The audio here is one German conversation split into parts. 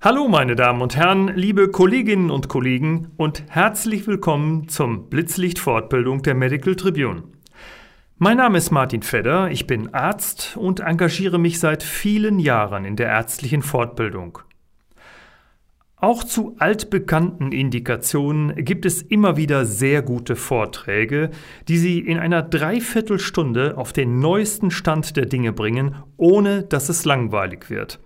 Hallo meine Damen und Herren, liebe Kolleginnen und Kollegen und herzlich willkommen zum Blitzlicht-Fortbildung der Medical Tribune. Mein Name ist Martin Fedder, ich bin Arzt und engagiere mich seit vielen Jahren in der ärztlichen Fortbildung. Auch zu altbekannten Indikationen gibt es immer wieder sehr gute Vorträge, die Sie in einer Dreiviertelstunde auf den neuesten Stand der Dinge bringen, ohne dass es langweilig wird.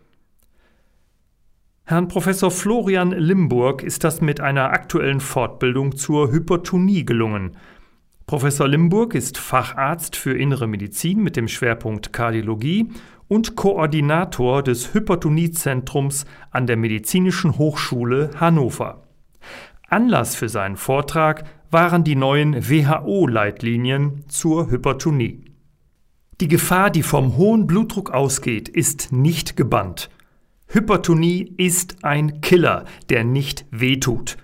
Herrn Professor Florian Limburg ist das mit einer aktuellen Fortbildung zur Hypertonie gelungen. Professor Limburg ist Facharzt für Innere Medizin mit dem Schwerpunkt Kardiologie und Koordinator des Hypertoniezentrums an der Medizinischen Hochschule Hannover. Anlass für seinen Vortrag waren die neuen WHO-Leitlinien zur Hypertonie. Die Gefahr, die vom hohen Blutdruck ausgeht, ist nicht gebannt. Hypertonie ist ein Killer, der nicht wehtut.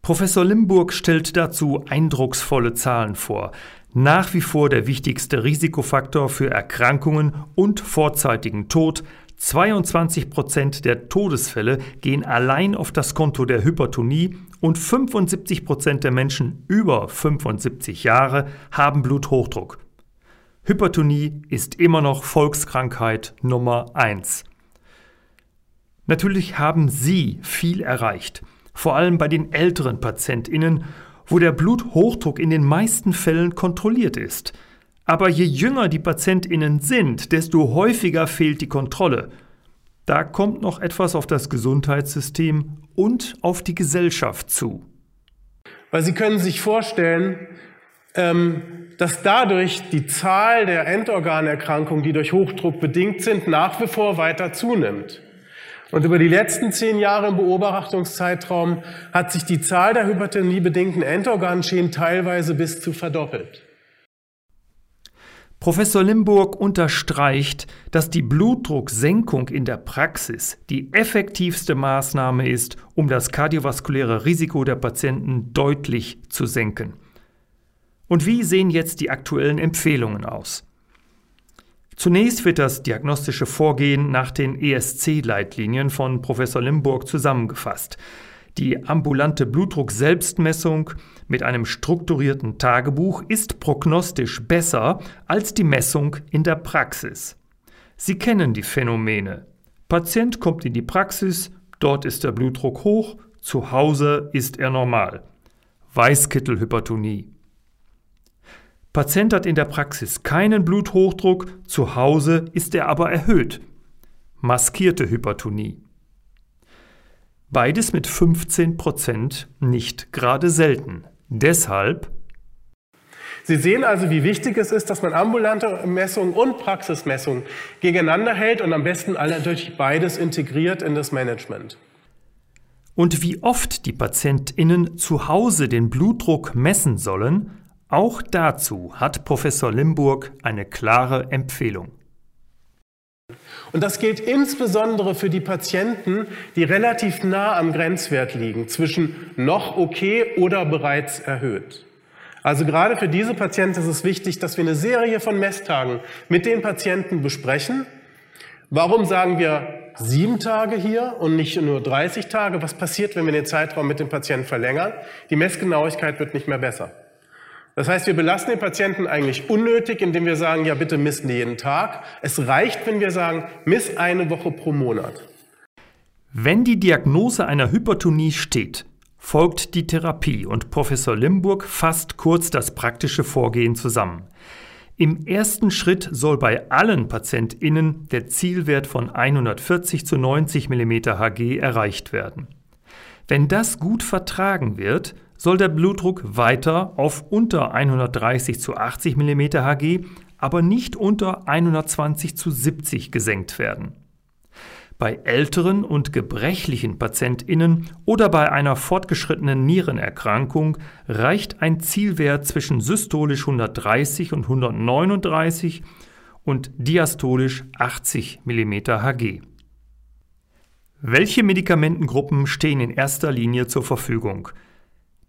Professor Limburg stellt dazu eindrucksvolle Zahlen vor. Nach wie vor der wichtigste Risikofaktor für Erkrankungen und vorzeitigen Tod. 22 Prozent der Todesfälle gehen allein auf das Konto der Hypertonie und 75 Prozent der Menschen über 75 Jahre haben Bluthochdruck. Hypertonie ist immer noch Volkskrankheit Nummer eins. Natürlich haben Sie viel erreicht, vor allem bei den älteren Patientinnen, wo der Bluthochdruck in den meisten Fällen kontrolliert ist. Aber je jünger die Patientinnen sind, desto häufiger fehlt die Kontrolle. Da kommt noch etwas auf das Gesundheitssystem und auf die Gesellschaft zu. Weil Sie können sich vorstellen, ähm, dass dadurch die Zahl der Endorganerkrankungen, die durch Hochdruck bedingt sind, nach wie vor weiter zunimmt. Und über die letzten zehn Jahre im Beobachtungszeitraum hat sich die Zahl der hypertoniebedingten Endorganschäden teilweise bis zu verdoppelt. Professor Limburg unterstreicht, dass die Blutdrucksenkung in der Praxis die effektivste Maßnahme ist, um das kardiovaskuläre Risiko der Patienten deutlich zu senken. Und wie sehen jetzt die aktuellen Empfehlungen aus? Zunächst wird das diagnostische Vorgehen nach den ESC-Leitlinien von Professor Limburg zusammengefasst. Die ambulante Blutdruck-Selbstmessung mit einem strukturierten Tagebuch ist prognostisch besser als die Messung in der Praxis. Sie kennen die Phänomene. Patient kommt in die Praxis, dort ist der Blutdruck hoch, zu Hause ist er normal. Weißkittelhypertonie. Patient hat in der Praxis keinen Bluthochdruck, zu Hause ist er aber erhöht. Maskierte Hypertonie. Beides mit 15 Prozent nicht gerade selten. Deshalb Sie sehen also, wie wichtig es ist, dass man ambulante Messungen und Praxismessungen gegeneinander hält und am besten alle durch beides integriert in das Management. Und wie oft die PatientInnen zu Hause den Blutdruck messen sollen, auch dazu hat Professor Limburg eine klare Empfehlung. Und das gilt insbesondere für die Patienten, die relativ nah am Grenzwert liegen, zwischen noch okay oder bereits erhöht. Also gerade für diese Patienten ist es wichtig, dass wir eine Serie von Messtagen mit den Patienten besprechen. Warum sagen wir sieben Tage hier und nicht nur 30 Tage? Was passiert, wenn wir den Zeitraum mit dem Patienten verlängern? Die Messgenauigkeit wird nicht mehr besser. Das heißt, wir belasten den Patienten eigentlich unnötig, indem wir sagen, ja bitte misst jeden Tag. Es reicht, wenn wir sagen, miss eine Woche pro Monat. Wenn die Diagnose einer Hypertonie steht, folgt die Therapie und Professor Limburg fasst kurz das praktische Vorgehen zusammen. Im ersten Schritt soll bei allen PatientInnen der Zielwert von 140 zu 90 mm Hg erreicht werden. Wenn das gut vertragen wird, soll der Blutdruck weiter auf unter 130 zu 80 mm Hg, aber nicht unter 120 zu 70 gesenkt werden. Bei älteren und gebrechlichen Patientinnen oder bei einer fortgeschrittenen Nierenerkrankung reicht ein Zielwert zwischen systolisch 130 und 139 und diastolisch 80 mm Hg. Welche Medikamentengruppen stehen in erster Linie zur Verfügung?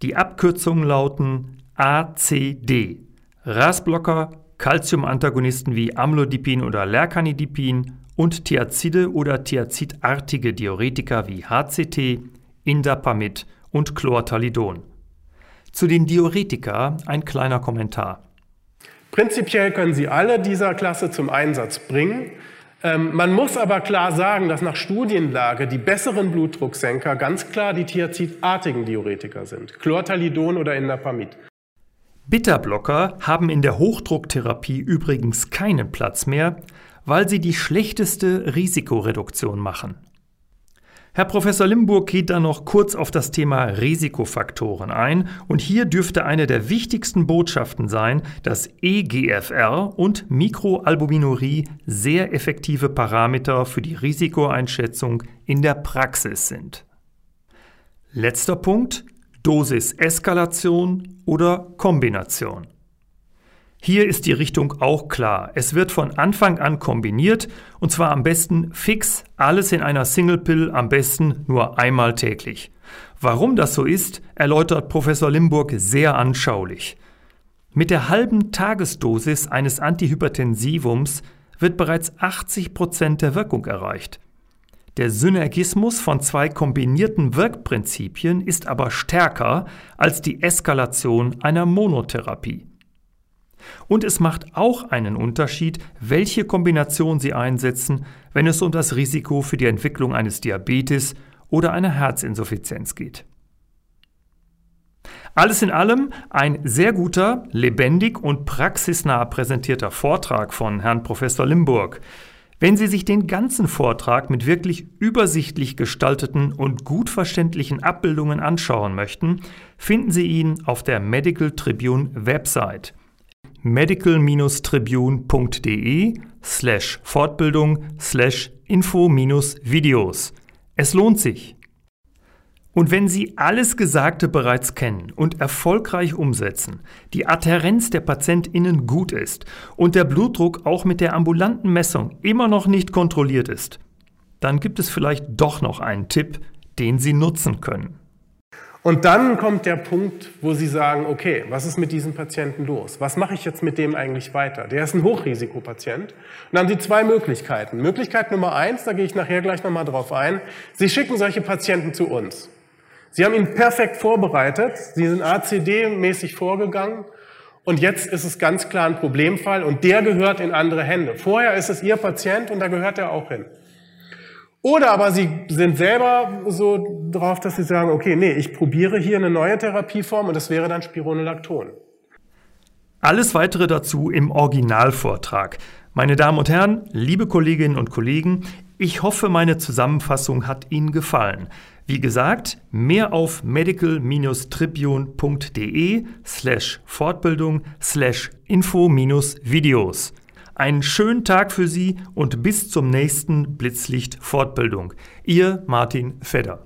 Die Abkürzungen lauten ACD. RAS-Blocker, Calcium-Antagonisten wie Amlodipin oder Lercanidipin und Thiazide oder thiazidartige Diuretika wie HCT, Indapamid und Chlortalidon. Zu den Diuretika ein kleiner Kommentar. Prinzipiell können Sie alle dieser Klasse zum Einsatz bringen. Ähm, man muss aber klar sagen, dass nach Studienlage die besseren Blutdrucksenker ganz klar die Thiazidartigen Diuretika sind. Chlortalidon oder Indapamid. Bitterblocker haben in der Hochdrucktherapie übrigens keinen Platz mehr, weil sie die schlechteste Risikoreduktion machen. Herr Professor Limburg geht dann noch kurz auf das Thema Risikofaktoren ein und hier dürfte eine der wichtigsten Botschaften sein, dass EGFR und Mikroalbuminurie sehr effektive Parameter für die Risikoeinschätzung in der Praxis sind. Letzter Punkt, Dosis-Eskalation oder Kombination. Hier ist die Richtung auch klar. Es wird von Anfang an kombiniert und zwar am besten fix, alles in einer Single Pill, am besten nur einmal täglich. Warum das so ist, erläutert Professor Limburg sehr anschaulich. Mit der halben Tagesdosis eines Antihypertensivums wird bereits 80 Prozent der Wirkung erreicht. Der Synergismus von zwei kombinierten Wirkprinzipien ist aber stärker als die Eskalation einer Monotherapie. Und es macht auch einen Unterschied, welche Kombination Sie einsetzen, wenn es um das Risiko für die Entwicklung eines Diabetes oder einer Herzinsuffizienz geht. Alles in allem ein sehr guter, lebendig und praxisnah präsentierter Vortrag von Herrn Professor Limburg. Wenn Sie sich den ganzen Vortrag mit wirklich übersichtlich gestalteten und gut verständlichen Abbildungen anschauen möchten, finden Sie ihn auf der Medical Tribune Website medical-tribune.de slash Fortbildung slash Info-Videos. Es lohnt sich. Und wenn Sie alles Gesagte bereits kennen und erfolgreich umsetzen, die Adherenz der PatientInnen gut ist und der Blutdruck auch mit der ambulanten Messung immer noch nicht kontrolliert ist, dann gibt es vielleicht doch noch einen Tipp, den Sie nutzen können. Und dann kommt der Punkt, wo Sie sagen, okay, was ist mit diesem Patienten los? Was mache ich jetzt mit dem eigentlich weiter? Der ist ein Hochrisikopatient. Und dann haben Sie zwei Möglichkeiten. Möglichkeit Nummer eins, da gehe ich nachher gleich nochmal drauf ein. Sie schicken solche Patienten zu uns. Sie haben ihn perfekt vorbereitet. Sie sind ACD-mäßig vorgegangen. Und jetzt ist es ganz klar ein Problemfall und der gehört in andere Hände. Vorher ist es Ihr Patient und da gehört er auch hin. Oder aber sie sind selber so drauf, dass sie sagen, okay, nee, ich probiere hier eine neue Therapieform und das wäre dann Spironolacton. Alles weitere dazu im Originalvortrag. Meine Damen und Herren, liebe Kolleginnen und Kollegen, ich hoffe, meine Zusammenfassung hat Ihnen gefallen. Wie gesagt, mehr auf medical-tribune.de slash Fortbildung slash Info-Videos. Einen schönen Tag für Sie und bis zum nächsten Blitzlicht Fortbildung. Ihr Martin Fedder.